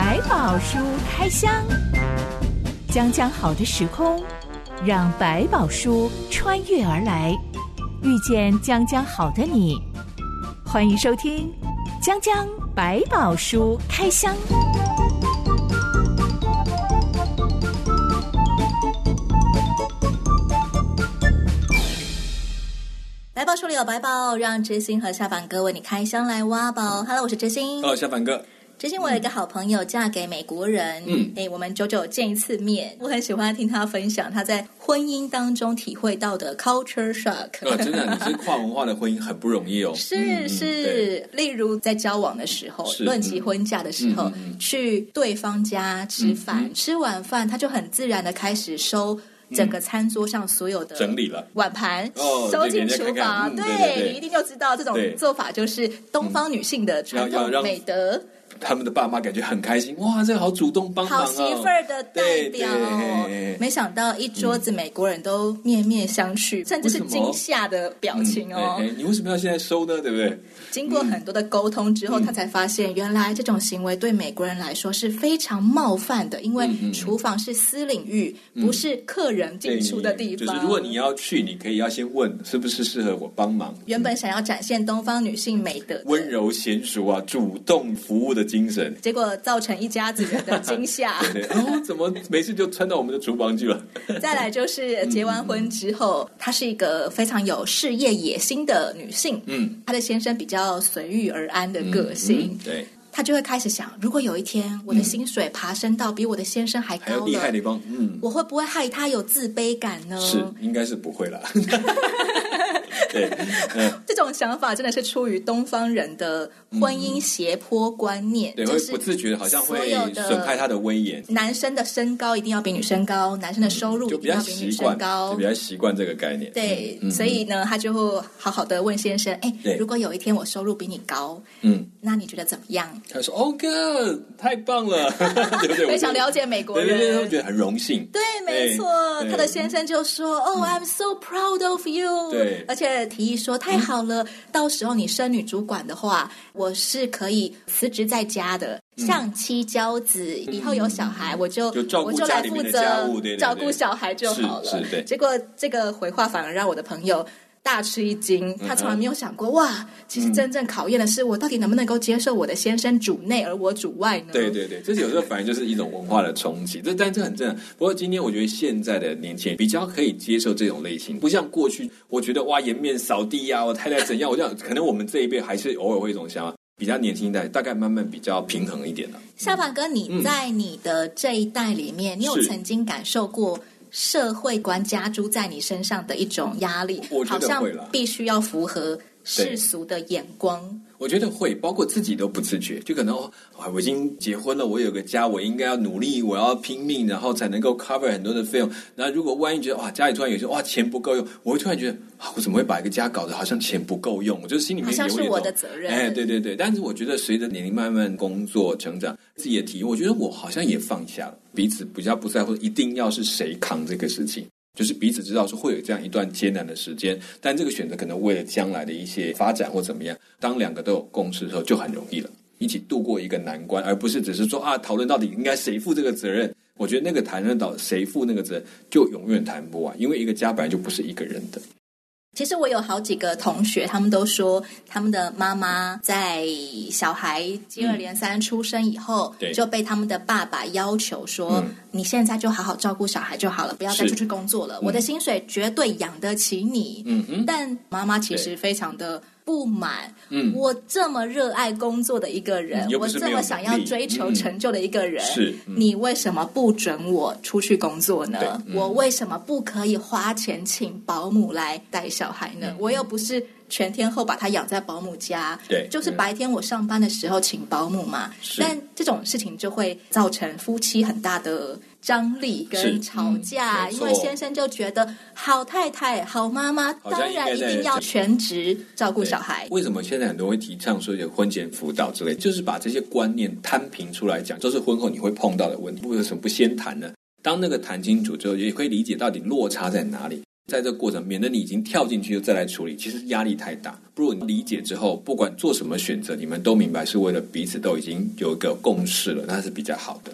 百宝书开箱，将将好的时空，让百宝书穿越而来，遇见将将好的你。欢迎收听《将将百宝书开箱》。百宝书里有百宝，让知心和下凡哥为你开箱来挖宝。Hello，我是知心。Hello，下凡哥。之前我有一个好朋友嫁给美国人，嗯，哎，我们久久见一次面，我很喜欢听他分享他在婚姻当中体会到的 culture shock。哦，真的，你是跨文化的婚姻很不容易哦。是 是，嗯、例如在交往的时候，论及婚嫁的时候，嗯、去对方家吃饭，嗯、吃完饭他就很自然的开始收整个餐桌上所有的整理了。碗盘，收进厨房。对，你一定就知道这种做法就是东方女性的传统美德。他们的爸妈感觉很开心，哇，这个好主动帮忙哦，好媳妇儿的代表哦。没想到一桌子美国人都面面相觑，甚至是惊吓的表情哦。嗯，你为什么要现在收呢？对不对？经过很多的沟通之后，他才发现原来这种行为对美国人来说是非常冒犯的，因为厨房是私领域，不是客人进出的地方。就是如果你要去，你可以要先问是不是适合我帮忙。原本想要展现东方女性美德，温柔娴熟啊，主动服务的精神，结果造成一家子人的惊吓。对 对，哦，怎么没事就窜到我们的厨房去了？再来就是结完婚之后，她是一个非常有事业野心的女性。嗯，她的先生比较随遇而安的个性。对，他就会开始想，如果有一天我的薪水爬升到比我的先生还高了，还厉害的地方，嗯，我会不会害他有自卑感呢？是，应该是不会啦。对，这种想法真的是出于东方人的婚姻斜坡观念，对，会不自觉的好像会损害他的威严。男生的身高一定要比女生高，男生的收入一定要比女生高，就比较习惯这个概念。对，所以呢，他就会好好的问先生：“哎，如果有一天我收入比你高，嗯，那你觉得怎么样？”他说：“Oh God，太棒了！” 非常了解美国人，对对对，觉得很荣幸。对，没错，他的先生就说：“Oh, I'm so proud of you。”对，而且。提议说：“太好了，嗯、到时候你升女主管的话，我是可以辞职在家的，相妻教子。嗯、以后有小孩，我就，就我就来负责照顾小孩就好了。是是”结果这个回话反而让我的朋友。大吃一惊，他从来没有想过、嗯、哇！其实真正考验的是我到底能不能够接受我的先生主内而我主外呢？对对对，这有时候反而就是一种文化的冲击。这但这很正常。不过今天我觉得现在的年轻人比较可以接受这种类型，不像过去，我觉得哇颜面扫地呀、啊，我太太怎样？我这样可能我们这一辈还是偶尔会一种想法，比较年轻一代大概慢慢比较平衡一点了。下凡哥，你在你的这一代里面，嗯、你有曾经感受过？社会观加诸在你身上的一种压力，好像必须要符合世俗的眼光。我觉得会，包括自己都不自觉，就可能啊，我已经结婚了，我有个家，我应该要努力，我要拼命，然后才能够 cover 很多的费用。那如果万一觉得哇，家里突然有些哇钱不够用，我会突然觉得啊，我怎么会把一个家搞得好像钱不够用？我就是心里面有我的责任。哎，对对对。但是我觉得随着年龄慢慢工作成长，自己的体验，我觉得我好像也放下了，彼此比较不在乎一定要是谁扛这个事情。就是彼此知道说会有这样一段艰难的时间，但这个选择可能为了将来的一些发展或怎么样，当两个都有共识的时候就很容易了，一起度过一个难关，而不是只是说啊讨论到底应该谁负这个责任。我觉得那个谈论到谁负那个责任，就永远谈不完，因为一个家本来就不是一个人的。其实我有好几个同学，他们都说他们的妈妈在小孩接二连三出生以后，嗯、就被他们的爸爸要求说：“嗯、你现在就好好照顾小孩就好了，不要再出去工作了。我的薪水绝对养得起你。嗯”嗯，但妈妈其实非常的。不满，嗯，我这么热爱工作的一个人，嗯、我这么想要追求成就的一个人，嗯、是、嗯、你为什么不准我出去工作呢？嗯、我为什么不可以花钱请保姆来带小孩呢？嗯、我又不是全天候把他养在保姆家，对，就是白天我上班的时候请保姆嘛。但这种事情就会造成夫妻很大的。张力跟吵架，嗯、因为先生就觉得好太太、好妈妈，当然一定要全职照顾小孩。为什么现在很多人会提倡说有婚前辅导之类，就是把这些观念摊平出来讲，都、就是婚后你会碰到的问题。为什么不先谈呢？当那个谈清楚之后，也可以理解到底落差在哪里。在这个过程，免得你已经跳进去又再来处理，其实压力太大。不如你理解之后，不管做什么选择，你们都明白是为了彼此都已经有一个共识了，那是比较好的。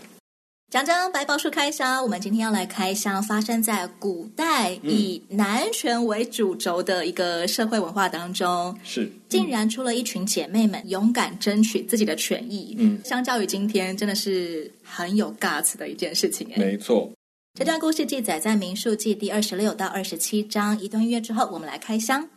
讲讲白宝树开箱，我们今天要来开箱发生在古代以男权为主轴的一个社会文化当中，是竟然出了一群姐妹们勇敢争取自己的权益。嗯，相较于今天，真的是很有 guts 的一件事情。没错。这段故事记载在《民数记》第二十六到二十七章。一段音乐之后，我们来开箱。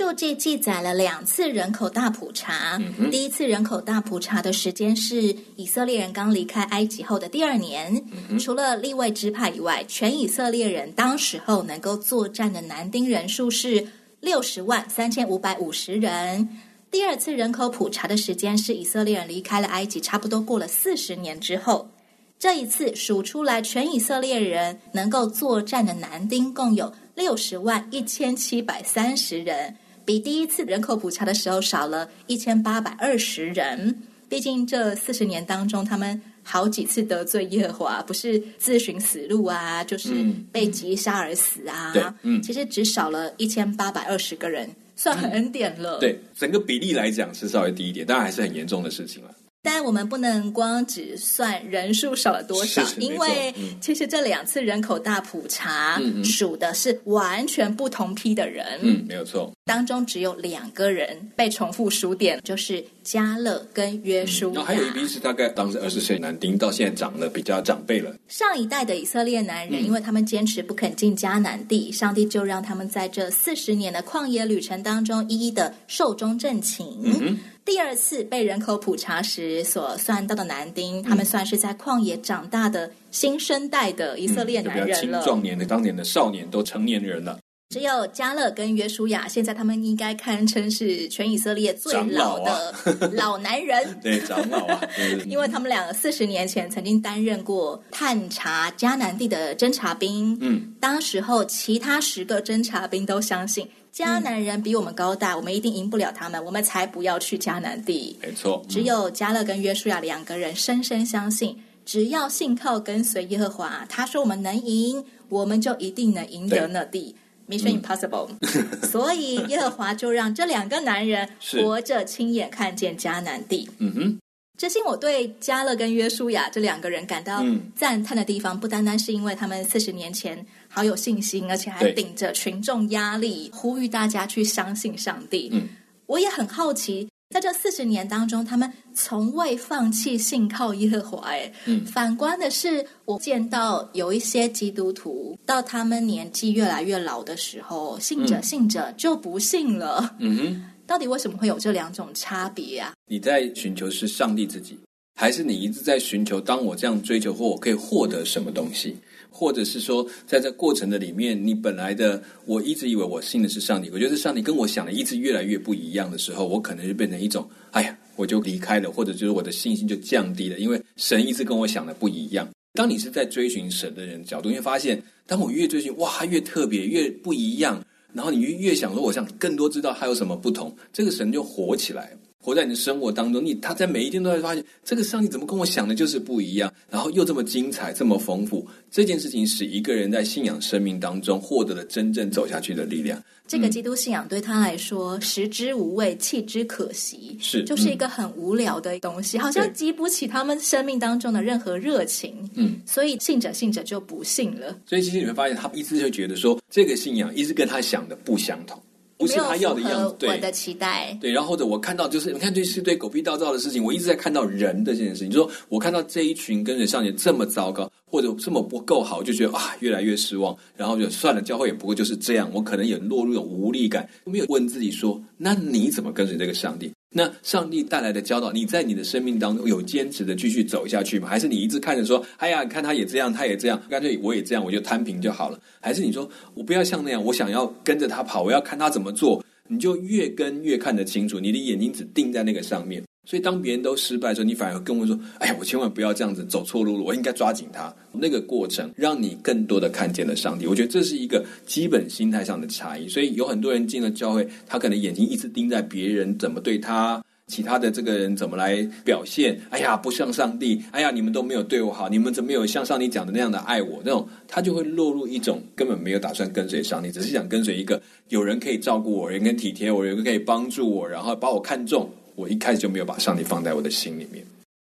民数记记载了两次人口大普查。嗯、第一次人口大普查的时间是以色列人刚离开埃及后的第二年。嗯、除了利未支派以外，全以色列人当时候能够作战的男丁人数是六十万三千五百五十人。第二次人口普查的时间是以色列人离开了埃及，差不多过了四十年之后。这一次数出来，全以色列人能够作战的男丁共有。六十万一千七百三十人，比第一次人口普查的时候少了一千八百二十人。毕竟这四十年当中，他们好几次得罪耶和华，不是自寻死路啊，就是被击杀而死啊。对，嗯，其实只少了一千八百二十个人，算很恩典了。对，整个比例来讲是稍微低一点，当然还是很严重的事情了。但我们不能光只算人数少了多少，因为其实这两次人口大普查数的是完全不同批的人。嗯，没有错。当中只有两个人被重复数点，就是加勒跟约书亚。那、嗯、还有一批是大概当时二十岁男丁，到现在长得比较长辈了。上一代的以色列男人，因为他们坚持不肯进迦南地，上帝就让他们在这四十年的旷野旅程当中，一一的寿终正寝。嗯第二次被人口普查时所算到的男丁，嗯、他们算是在旷野长大的新生代的以色列男人了。嗯、青壮年的当年的少年都成年人了。只有加勒跟约书亚，现在他们应该堪称是全以色列最老的老男人。啊、对，长老啊，因为他们两个四十年前曾经担任过探查迦南地的侦察兵。嗯，当时候其他十个侦察兵都相信。迦南人比我们高大，我们一定赢不了他们，我们才不要去迦南地。没错，只有迦勒跟约书亚两个人深深相信，只要信靠跟随耶和华，他说我们能赢，我们就一定能赢得那地。Mission impossible。嗯、所以耶和华就让这两个男人活着亲眼看见迦南地。嗯哼。这心我对迦勒跟约书亚这两个人感到赞叹的地方，不单单是因为他们四十年前好有信心，而且还顶着群众压力呼吁大家去相信上帝。嗯，我也很好奇，在这四十年当中，他们从未放弃信靠耶和华。哎，嗯，反观的是，我见到有一些基督徒，到他们年纪越来越老的时候，信着信着就不信了。嗯哼。到底为什么会有这两种差别啊？你在寻求是上帝自己，还是你一直在寻求？当我这样追求或我可以获得什么东西，或者是说，在这过程的里面，你本来的我一直以为我信的是上帝，我觉得上帝跟我想的一直越来越不一样的时候，我可能就变成一种，哎呀，我就离开了，或者就是我的信心就降低了，因为神一直跟我想的不一样。当你是在追寻神的人角度，你会发现，当我越追寻，哇，越特别，越不一样。然后你越越想说，我想更多知道他有什么不同，这个神就活起来，活在你的生活当中。你他在每一天都会发现，这个上帝怎么跟我想的就是不一样，然后又这么精彩，这么丰富。这件事情使一个人在信仰生命当中获得了真正走下去的力量。这个基督信仰对他来说，食之无味，弃之可惜，是就是一个很无聊的东西，好像激不起他们生命当中的任何热情。嗯，所以信者信者就不信了。所以其实你会发现，他一直就觉得说，这个信仰一直跟他想的不相同。不是他要的样子，我的期待。对，然后或者我看到就是，你看这是对狗屁倒灶的事情，我一直在看到人的这件事情。你说我看到这一群跟着少年这么糟糕，或者这么不够好，就觉得啊，越来越失望。然后就算了，教会也不过就是这样。我可能也落入了无力感，没有问自己说，那你怎么跟随这个上帝？那上帝带来的教导，你在你的生命当中有坚持的继续走下去吗？还是你一直看着说，哎呀，看他也这样，他也这样，干脆我也这样，我就摊平就好了？还是你说我不要像那样，我想要跟着他跑，我要看他怎么做？你就越跟越看得清楚，你的眼睛只定在那个上面。所以当别人都失败的时候，你反而跟我说：“哎呀，我千万不要这样子走错路了，我应该抓紧他。”那个过程让你更多的看见了上帝。我觉得这是一个基本心态上的差异。所以有很多人进了教会，他可能眼睛一直盯在别人怎么对他。其他的这个人怎么来表现？哎呀，不像上帝！哎呀，你们都没有对我好，你们怎么有像上帝讲的那样的爱我？那种他就会落入一种根本没有打算跟随上帝，只是想跟随一个有人可以照顾我，有人可以体贴我，有人可以帮助我，然后把我看重。我一开始就没有把上帝放在我的心里面。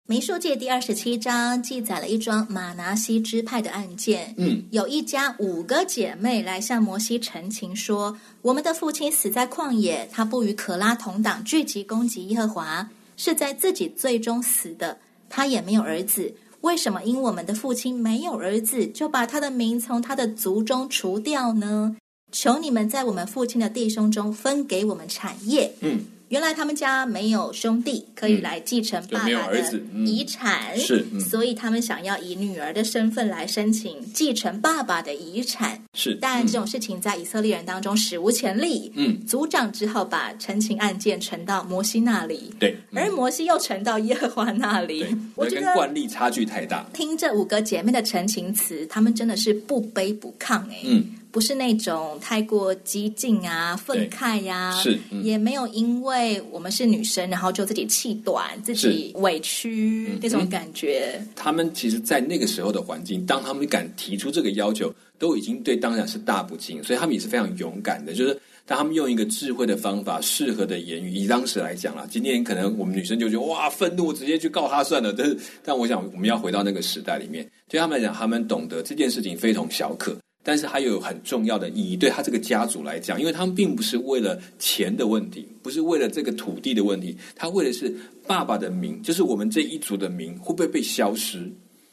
民数记第二十七章记载了一桩马拿西支派的案件。嗯，有一家五个姐妹来向摩西陈情说：“我们的父亲死在旷野，他不与可拉同党聚集攻击耶和华，是在自己最终死的。他也没有儿子，为什么因我们的父亲没有儿子，就把他的名从他的族中除掉呢？求你们在我们父亲的弟兄中分给我们产业。”嗯。原来他们家没有兄弟可以来继承爸爸的遗产，嗯、是，嗯、所以他们想要以女儿的身份来申请继承爸爸的遗产。是，但这种事情在以色列人当中史无前例。嗯，族长只好把陈情案件呈到摩西那里。对，嗯、而摩西又呈到耶和华那里。我觉得惯例差距太大。听这五个姐妹的陈情词，她们真的是不卑不亢哎。嗯。不是那种太过激进啊、愤慨呀、啊，是、嗯、也没有因为我们是女生，然后就自己气短、自己委屈那种感觉。他们其实，在那个时候的环境，当他们敢提出这个要求，都已经对当然是大不敬，所以他们也是非常勇敢的。就是当他们用一个智慧的方法、适合的言语，以当时来讲啦，今天可能我们女生就觉得哇，愤怒，直接去告他算了。但是，但我想我们要回到那个时代里面，对他们来讲，他们懂得这件事情非同小可。但是还有很重要的意义，对他这个家族来讲，因为他们并不是为了钱的问题，不是为了这个土地的问题，他为的是爸爸的名，就是我们这一族的名会不会被消失？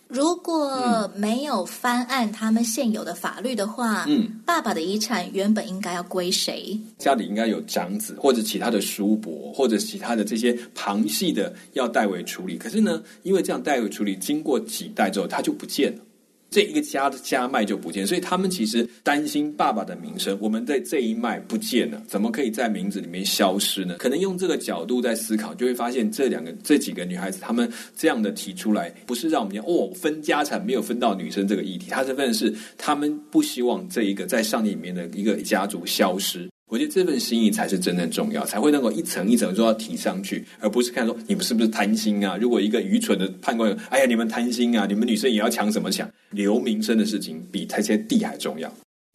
如果没有翻案他们现有的法律的话，嗯，爸爸的遗产原本应该要归谁？家里应该有长子或者其他的叔伯或者其他的这些旁系的要代为处理。可是呢，因为这样代为处理，经过几代之后，他就不见了。这一个家的家脉就不见，所以他们其实担心爸爸的名声。我们在这一脉不见了，怎么可以在名字里面消失呢？可能用这个角度在思考，就会发现这两个、这几个女孩子，她们这样的提出来，不是让我们哦分家产没有分到女生这个议题，她这份是他们不希望这一个在上帝里面的一个家族消失。我觉得这份心意才是真正重要，才会能够一层一层都要提上去，而不是看说你们是不是贪心啊？如果一个愚蠢的判官，哎呀，你们贪心啊，你们女生也要抢什么抢？留名声的事情比这些地还重要。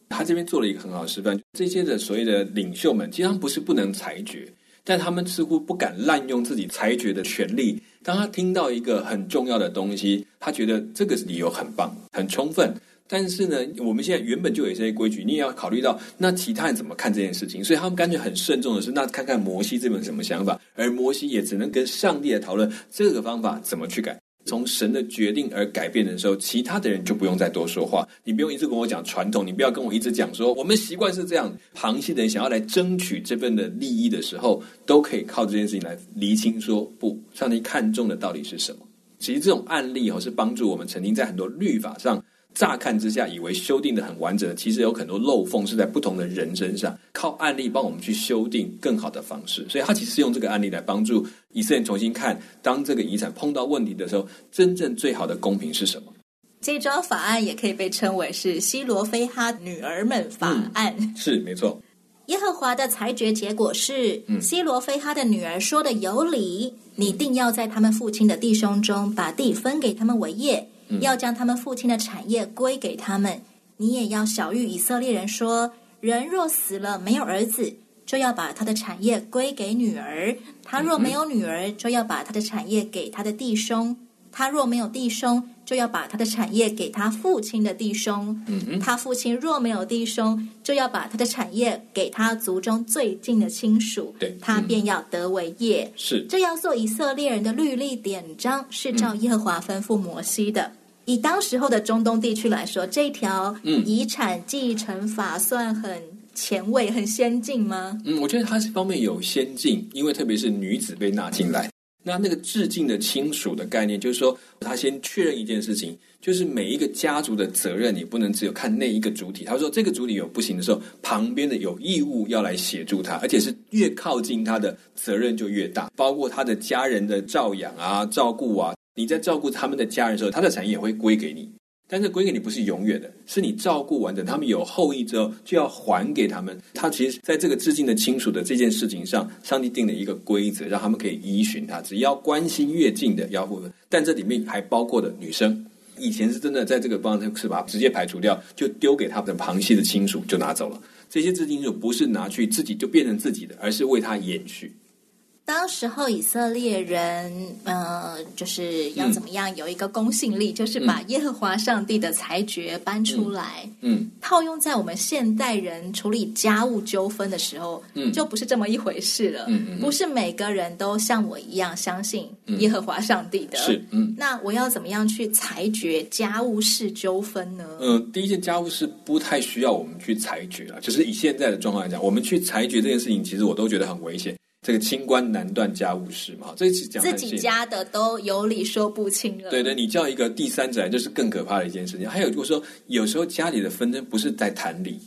他这边做了一个很好的示范，这些的所谓的领袖们，其实他们不是不能裁决，但他们似乎不敢滥用自己裁决的权利。当他听到一个很重要的东西，他觉得这个理由很棒、很充分。但是呢，我们现在原本就有这些规矩，你也要考虑到那其他人怎么看这件事情，所以他们干脆很慎重的是，那看看摩西这边什么想法，而摩西也只能跟上帝来讨论这个方法怎么去改。从神的决定而改变的时候，其他的人就不用再多说话，你不用一直跟我讲传统，你不要跟我一直讲说我们习惯是这样。旁系的人想要来争取这份的利益的时候，都可以靠这件事情来厘清说，不，上帝看重的到底是什么。其实这种案例哦，是帮助我们曾经在很多律法上。乍看之下，以为修订的很完整，其实有很多漏缝是在不同的人身上，靠案例帮我们去修订更好的方式。所以，他其实用这个案例来帮助以色列重新看，当这个遗产碰到问题的时候，真正最好的公平是什么？这招法案也可以被称为是西罗非哈女儿们法案。是没错。耶和华的裁决结果是，嗯、西罗非哈的女儿说的有理，你定要在他们父亲的弟兄中把地分给他们为业。要将他们父亲的产业归给他们，你也要小谕以色列人说：人若死了没有儿子，就要把他的产业归给女儿；他若没有女儿，就要把他的产业给他的弟兄；他若没有弟兄，就要把他的产业给他父亲的弟兄；他父亲若没有弟兄，就要把他的产业给他族中最近的亲属。他便要得为业。是。这样做以色列人的律例典章，是照耶和华吩咐摩西的。以当时候的中东地区来说，这条遗产继承法算很前卫、很先进吗？嗯，我觉得它这方面有先进，因为特别是女子被纳进来。那那个致敬的亲属的概念，就是说他先确认一件事情，就是每一个家族的责任，你不能只有看那一个主体。他说这个主体有不行的时候，旁边的有义务要来协助他，而且是越靠近他的责任就越大，包括他的家人的照养啊、照顾啊。你在照顾他们的家人时候，他的产业也会归给你。但是归给你不是永远的，是你照顾完，整他们有后裔之后，就要还给他们。他其实在这个致敬的亲属的这件事情上，上帝定了一个规则，让他们可以依循他。只要关系越近的要负责，但这里面还包括的女生。以前是真的在这个帮是把直接排除掉，就丢给他们的旁系的亲属就拿走了。这些致敬就不是拿去自己就变成自己的，而是为他延续。当时候以色列人，呃，就是要怎么样有一个公信力，嗯、就是把耶和华上帝的裁决搬出来，嗯，嗯套用在我们现代人处理家务纠纷的时候，嗯，就不是这么一回事了，嗯，嗯不是每个人都像我一样相信耶和华上帝的，是，嗯，那我要怎么样去裁决家务事纠纷呢？嗯、呃，第一件家务事不太需要我们去裁决了，就是以现在的状况来讲，我们去裁决这件事情，其实我都觉得很危险。这个清官难断家务事嘛，这次讲自己家的都有理说不清了。对对，你叫一个第三者来，就是更可怕的一件事情。还有就是说，有时候家里的纷争不是在谈理，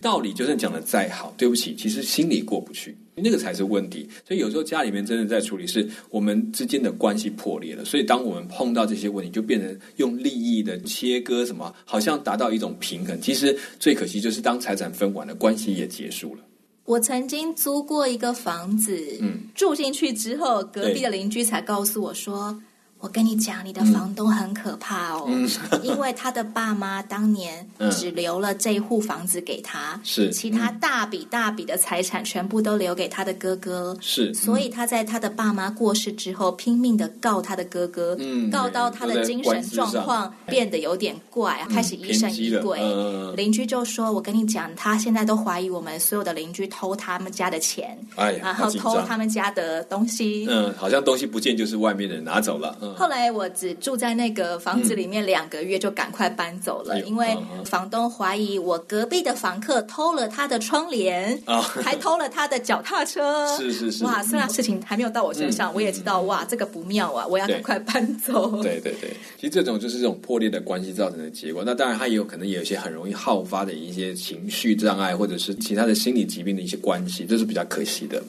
道理就算讲的再好，对不起，其实心里过不去，那个才是问题。所以有时候家里面真的在处理，是我们之间的关系破裂了。所以当我们碰到这些问题，就变成用利益的切割，什么好像达到一种平衡。其实最可惜就是当财产分完了，关系也结束了。我曾经租过一个房子，嗯，住进去之后，隔壁的邻居才告诉我说。我跟你讲，你的房东很可怕哦，嗯、因为他的爸妈当年只留了这一户房子给他，是、嗯、其他大笔大笔的财产全部都留给他的哥哥，是，所以他在他的爸妈过世之后，拼命的告他的哥哥，嗯，告到他的精神状况变得有点怪，嗯、开始疑神疑鬼。嗯、邻居就说：“我跟你讲，他现在都怀疑我们所有的邻居偷他们家的钱，哎，然后偷他们家的东西，嗯，好像东西不见就是外面的人拿走了。嗯”后来我只住在那个房子里面两个月，就赶快搬走了，嗯、因为房东怀疑我隔壁的房客偷了他的窗帘，哦、还偷了他的脚踏车。是是是，哇！虽然事情还没有到我身上，嗯、我也知道哇，这个不妙啊，我要赶快搬走。对对对，其实这种就是这种破裂的关系造成的结果。那当然，他也有可能也有一些很容易好发的一些情绪障碍，或者是其他的心理疾病的一些关系，这是比较可惜的。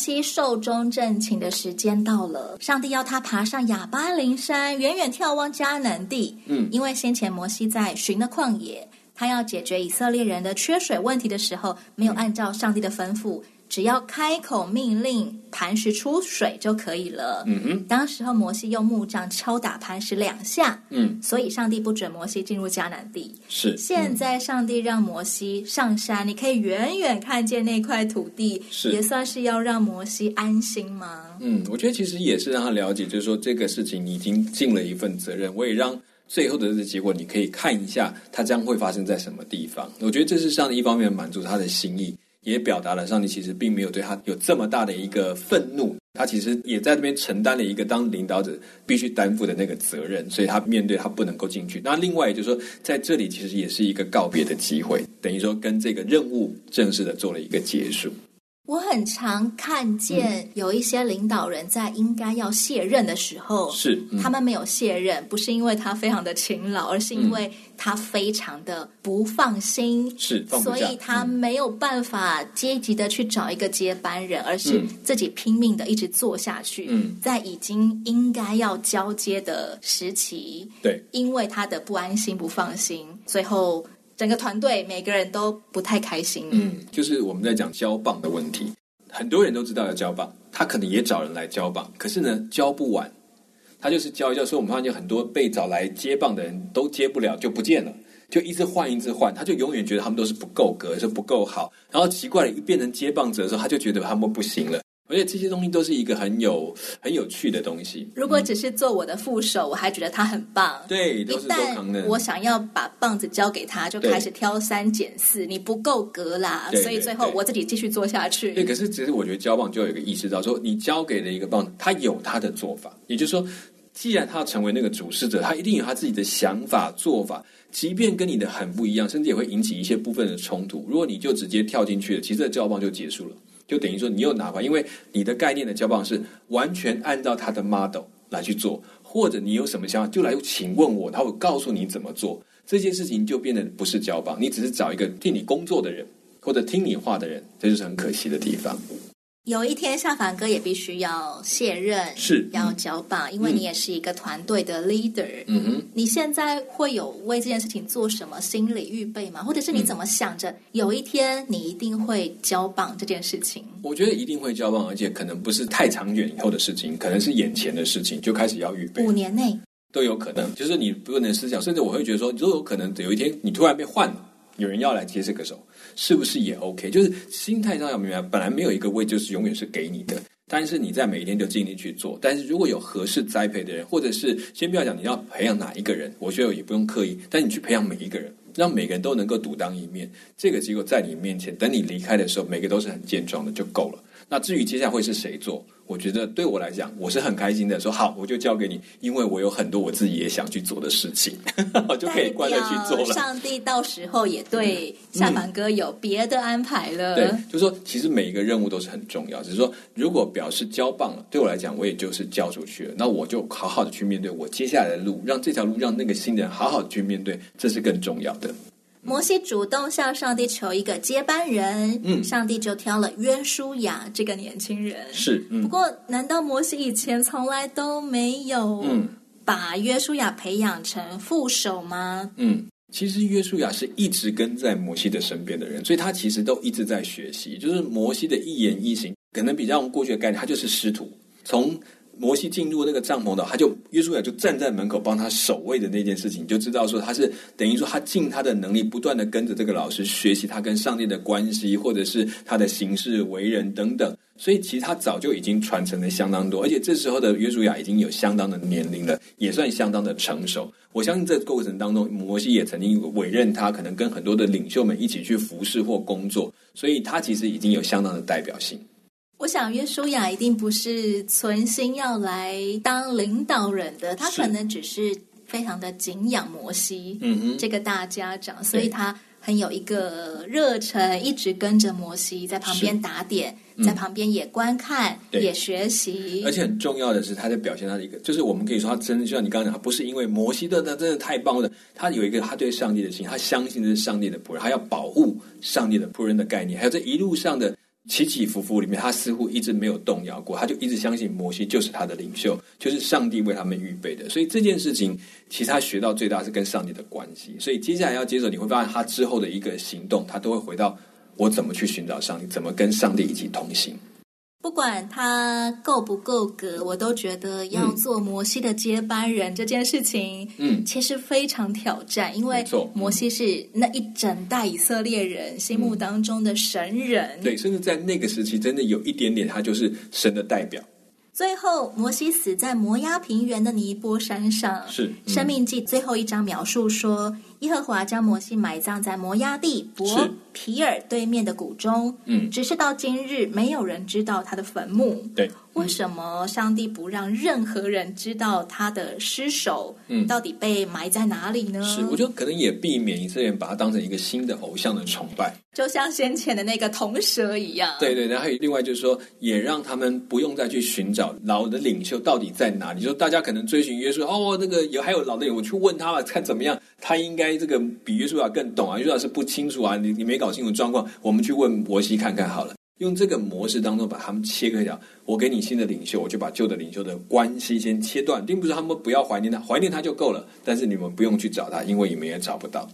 西寿终正寝的时间到了，上帝要他爬上亚巴林山，远远眺望迦南地。嗯，因为先前摩西在寻的旷野，他要解决以色列人的缺水问题的时候，没有按照上帝的吩咐。只要开口命令磐石出水就可以了。嗯哼，当时候摩西用木杖敲打磐石两下。嗯，所以上帝不准摩西进入迦南地。是，现在上帝让摩西上山，你可以远远看见那块土地，是也算是要让摩西安心吗？嗯，我觉得其实也是让他了解，就是说这个事情你已经尽了一份责任，我也让最后的这个结果你可以看一下，它将会发生在什么地方。我觉得这是上帝一方面满足他的心意。也表达了上帝其实并没有对他有这么大的一个愤怒，他其实也在这边承担了一个当领导者必须担负的那个责任，所以他面对他不能够进去。那另外也就是说，在这里其实也是一个告别的机会，等于说跟这个任务正式的做了一个结束。我很常看见有一些领导人在应该要卸任的时候，是、嗯、他们没有卸任，不是因为他非常的勤劳，而是因为他非常的不放心，是，所以他没有办法积极的去找一个接班人，而是自己拼命的一直做下去。嗯，在已经应该要交接的时期，对，因为他的不安心、不放心，最后。整个团队每个人都不太开心。嗯，就是我们在讲交棒的问题，很多人都知道要交棒，他可能也找人来交棒，可是呢，交不完，他就是交一交。所以我们发现很多被找来接棒的人都接不了，就不见了，就一直换，一直换，他就永远觉得他们都是不够格，是不够好。然后奇怪了，一变成接棒者的时候，他就觉得他们不行了。而且这些东西都是一个很有很有趣的东西。如果只是做我的副手，嗯、我还觉得他很棒。对，都是周康的。我想要把棒子交给他，就开始挑三拣四，你不够格啦，所以最后我自己继续做下去。对，可是其实我觉得交棒就有一个意识到，说你交给了一个棒，他有他的做法，也就是说，既然他要成为那个主事者，他一定有他自己的想法做法，即便跟你的很不一样，甚至也会引起一些部分的冲突。如果你就直接跳进去了，其实这交棒就结束了。就等于说，你又拿回，因为你的概念的交棒是完全按照他的 model 来去做，或者你有什么想法，就来请问我，他会告诉你怎么做。这件事情就变得不是交棒，你只是找一个替你工作的人，或者听你话的人，这就是很可惜的地方。有一天，夏凡哥也必须要卸任，是要交棒，因为你也是一个团队的 leader。嗯哼，你现在会有为这件事情做什么心理预备吗？或者是你怎么想着有一天你一定会交棒这件事情？我觉得一定会交棒，而且可能不是太长远以后的事情，可能是眼前的事情就开始要预备。五年内都有可能，就是你不能思想，甚至我会觉得说，都有可能有一天你突然被换了，有人要来接这个手。是不是也 OK？就是心态上要明白，本来没有一个位就是永远是给你的，但是你在每一天就尽力去做。但是如果有合适栽培的人，或者是先不要讲你要培养哪一个人，我觉得也不用刻意，但你去培养每一个人，让每个人都能够独当一面。这个机构在你面前，等你离开的时候，每个都是很健壮的就够了。那至于接下来会是谁做？我觉得对我来讲，我是很开心的。说好，我就交给你，因为我有很多我自己也想去做的事情，我 就可以乖的去做了。上帝到时候也对夏凡哥有别的安排了。嗯、对，就是说，其实每一个任务都是很重要。只是说，如果表示交棒了，对我来讲，我也就是交出去了。那我就好好的去面对我接下来的路，让这条路让那个新人好好的去面对，这是更重要的。摩西主动向上帝求一个接班人，嗯，上帝就挑了约书亚这个年轻人。是，嗯、不过难道摩西以前从来都没有把约书亚培养成副手吗？嗯，其实约书亚是一直跟在摩西的身边的人，所以他其实都一直在学习。就是摩西的一言一行，可能比较我们过去的概念，他就是师徒。从摩西进入那个帐篷的，他就约书亚就站在门口帮他守卫的那件事情，你就知道说他是等于说他尽他的能力，不断的跟着这个老师学习他跟上帝的关系，或者是他的行事为人等等。所以其实他早就已经传承了相当多，而且这时候的约书亚已经有相当的年龄了，也算相当的成熟。我相信这过程当中，摩西也曾经委任他，可能跟很多的领袖们一起去服侍或工作，所以他其实已经有相当的代表性。我想约书亚一定不是存心要来当领导人的，他可能只是非常的敬仰摩西，嗯哼，这个大家长，所以他很有一个热忱，一直跟着摩西在旁边打点，嗯、在旁边也观看，对。也学习。而且很重要的是，他在表现他的一个，就是我们可以说，他真的就像你刚刚讲，他不是因为摩西的，他真的太棒了，他有一个他对上帝的心，他相信这是上帝的仆人，他要保护上帝的仆人的概念，还有这一路上的。起起伏伏里面，他似乎一直没有动摇过，他就一直相信摩西就是他的领袖，就是上帝为他们预备的。所以这件事情，其实他学到最大是跟上帝的关系。所以接下来要接着，你会发现他之后的一个行动，他都会回到我怎么去寻找上帝，怎么跟上帝一起同行。不管他够不够格，我都觉得要做摩西的接班人这件事情，嗯，其实非常挑战，因为摩西是那一整代以色列人心目当中的神人，嗯，对，甚至在那个时期，真的有一点点，他就是神的代表。最后，摩西死在摩押平原的尼波山上。是，嗯《申命记》最后一章描述说，耶和华将摩西埋葬在摩押地伯毗尔对面的谷中。嗯，只是到今日，没有人知道他的坟墓。对。为什么上帝不让任何人知道他的尸首，嗯，到底被埋在哪里呢？是，我觉得可能也避免以色列人把他当成一个新的偶像的崇拜，就像先前的那个铜蛇一样。对对，然后另外就是说，也让他们不用再去寻找老的领袖到底在哪里。就大家可能追寻约书，哦，那个有还有老的，我去问他吧，看怎么样，他应该这个比约书亚更懂啊。约书亚是不清楚啊，你你没搞清楚状况，我们去问摩西看看好了。用这个模式当中把他们切割掉，我给你新的领袖，我就把旧的领袖的关系先切断，并不是他们不要怀念他，怀念他就够了。但是你们不用去找他，因为你们也找不到。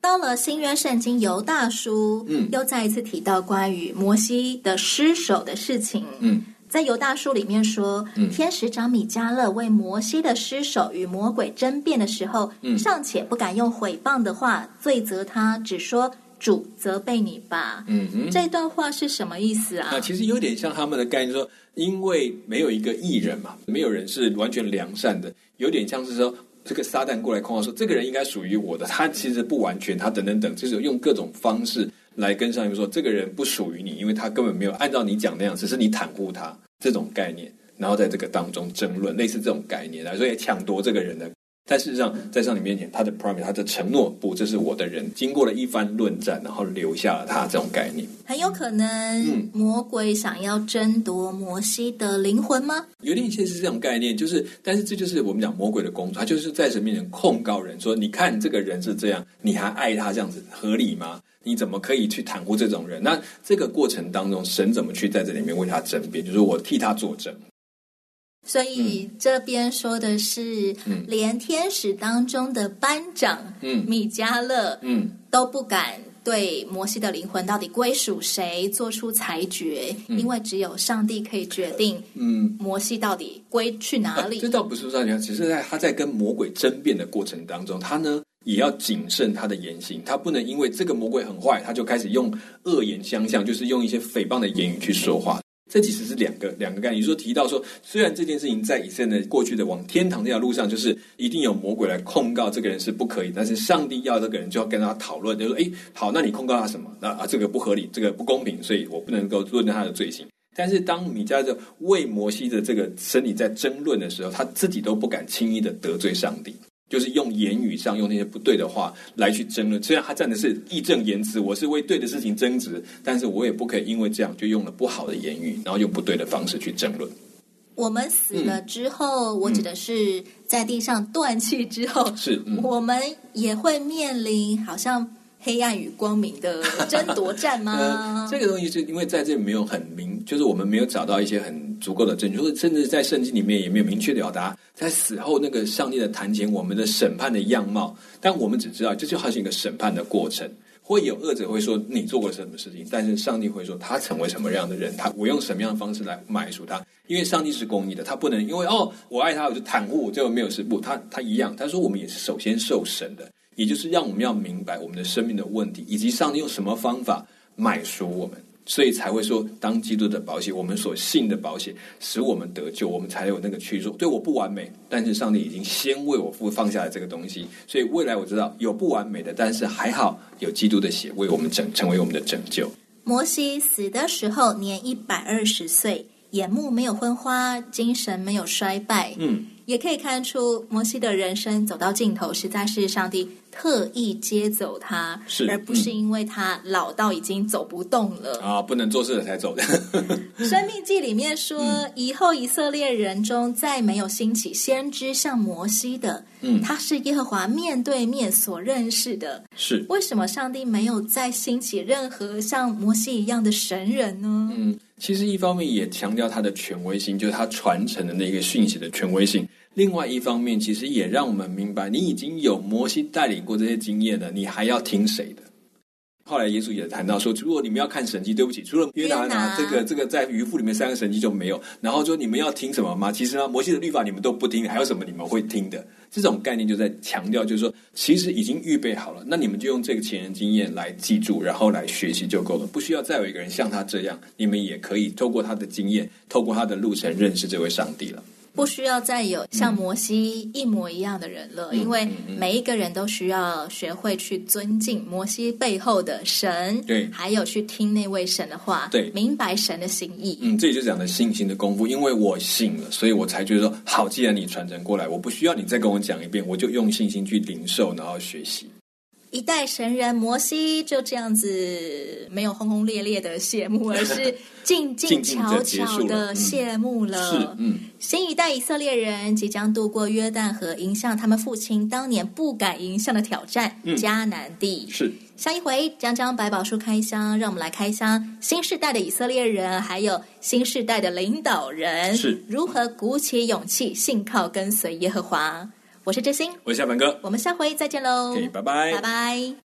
到了新约圣经犹大书，嗯，又再一次提到关于摩西的失手的事情，嗯，在犹大书里面说，嗯，天使长米迦勒为摩西的失手与魔鬼争辩的时候，嗯，尚且不敢用毁谤的话罪责他，只说。主责备你吧。嗯哼，这段话是什么意思啊？那其实有点像他们的概念说，说因为没有一个艺人嘛，没有人是完全良善的，有点像是说这个撒旦过来控告说，这个人应该属于我的，他其实不完全，他等等等，就是用各种方式来跟上帝说，这个人不属于你，因为他根本没有按照你讲那样，只是你袒护他这种概念，然后在这个当中争论，类似这种概念来说，也抢夺这个人的。但事实上，在上帝面前，他的 promise，他的承诺，不，这是我的人。经过了一番论战，然后留下了他这种概念。很有可能，魔鬼想要争夺摩西的灵魂吗？有点像是这种概念，就是，但是这就是我们讲魔鬼的工作，他就是在神面前控告人，说：你看这个人是这样，你还爱他这样子，合理吗？你怎么可以去袒护这种人？那这个过程当中，神怎么去在这里面为他争辩？就是我替他作证。所以这边说的是，连天使当中的班长，嗯，米迦勒，嗯，都不敢对摩西的灵魂到底归属谁做出裁决，嗯，因为只有上帝可以决定，嗯，摩西到底归去哪里。这倒不是上帝，只是在他在跟魔鬼争辩的过程当中，他呢也要谨慎他的言行，他不能因为这个魔鬼很坏，他就开始用恶言相向，就是用一些诽谤的言语去说话。这其实是两个两个概念。你说提到说，虽然这件事情在以色列过去的往天堂这条路上，就是一定有魔鬼来控告这个人是不可以，但是上帝要这个人就要跟他讨论，就说：哎，好，那你控告他什么？那啊，这个不合理，这个不公平，所以我不能够论断他的罪行。但是当米迦勒为摩西的这个身体在争论的时候，他自己都不敢轻易的得罪上帝。就是用言语上用那些不对的话来去争论，虽然他站的是义正言辞，我是为对的事情争执，但是我也不可以因为这样就用了不好的言语，然后用不对的方式去争论。我们死了之后，嗯、我指的是在地上断气之后，是、嗯、我们也会面临好像。黑暗与光明的争夺战吗？呃，这个东西是因为在这里没有很明，就是我们没有找到一些很足够的证据，或者甚至在圣经里面也没有明确表达在死后那个上帝的坛前我们的审判的样貌。但我们只知道，这就好像一个审判的过程，会有恶者会说你做过什么事情，但是上帝会说他成为什么样的人，他我用什么样的方式来埋赎他，因为上帝是公义的，他不能因为哦我爱他我就袒护，最后没有事不，他他一样，他说我们也是首先受审的。也就是让我们要明白我们的生命的问题，以及上帝用什么方法买赎我们，所以才会说，当基督的保险，我们所信的保险，使我们得救，我们才有那个去说，对我不完美，但是上帝已经先为我付放下了这个东西，所以未来我知道有不完美的，但是还好有基督的血为我们拯，成为我们的拯救。摩西死的时候年一百二十岁，眼目没有昏花，精神没有衰败。嗯。也可以看出，摩西的人生走到尽头，实在是上帝特意接走他，是而不是因为他老到已经走不动了啊，不能做事了才走的。生命记里面说，嗯、以后以色列人中再没有兴起先知像摩西的，嗯，他是耶和华面对面所认识的。是为什么上帝没有再兴起任何像摩西一样的神人呢？嗯。其实一方面也强调他的权威性，就是他传承的那个讯息的权威性；另外一方面，其实也让我们明白，你已经有摩西带领过这些经验了，你还要听谁的？后来耶稣也谈到说，如果你们要看神迹，对不起，除了约拿拿这个这个在鱼腹里面三个神迹就没有。然后说你们要听什么吗？其实呢，摩西的律法你们都不听，还有什么你们会听的？这种概念就在强调，就是说，其实已经预备好了，那你们就用这个前人经验来记住，然后来学习就够了，不需要再有一个人像他这样，你们也可以透过他的经验，透过他的路程认识这位上帝了。不需要再有像摩西一模一样的人了，嗯、因为每一个人都需要学会去尊敬摩西背后的神，对，还有去听那位神的话，对，明白神的心意。嗯，这里就讲的信心的功夫，因为我信了，所以我才觉得说，好，既然你传承过来，我不需要你再跟我讲一遍，我就用信心去领受，然后学习。一代神人摩西就这样子没有轰轰烈烈的谢幕，而是 静静悄悄的谢幕了。是，嗯，新一代以色列人即将度过约旦河，迎向他们父亲当年不敢迎向的挑战——迦南地。是，下一回将将百宝书开箱，让我们来开箱新世代的以色列人，还有新世代的领导人是如何鼓起勇气，信靠跟随耶和华。我是真心，我是小凡哥，我们下回再见喽，拜拜，拜拜。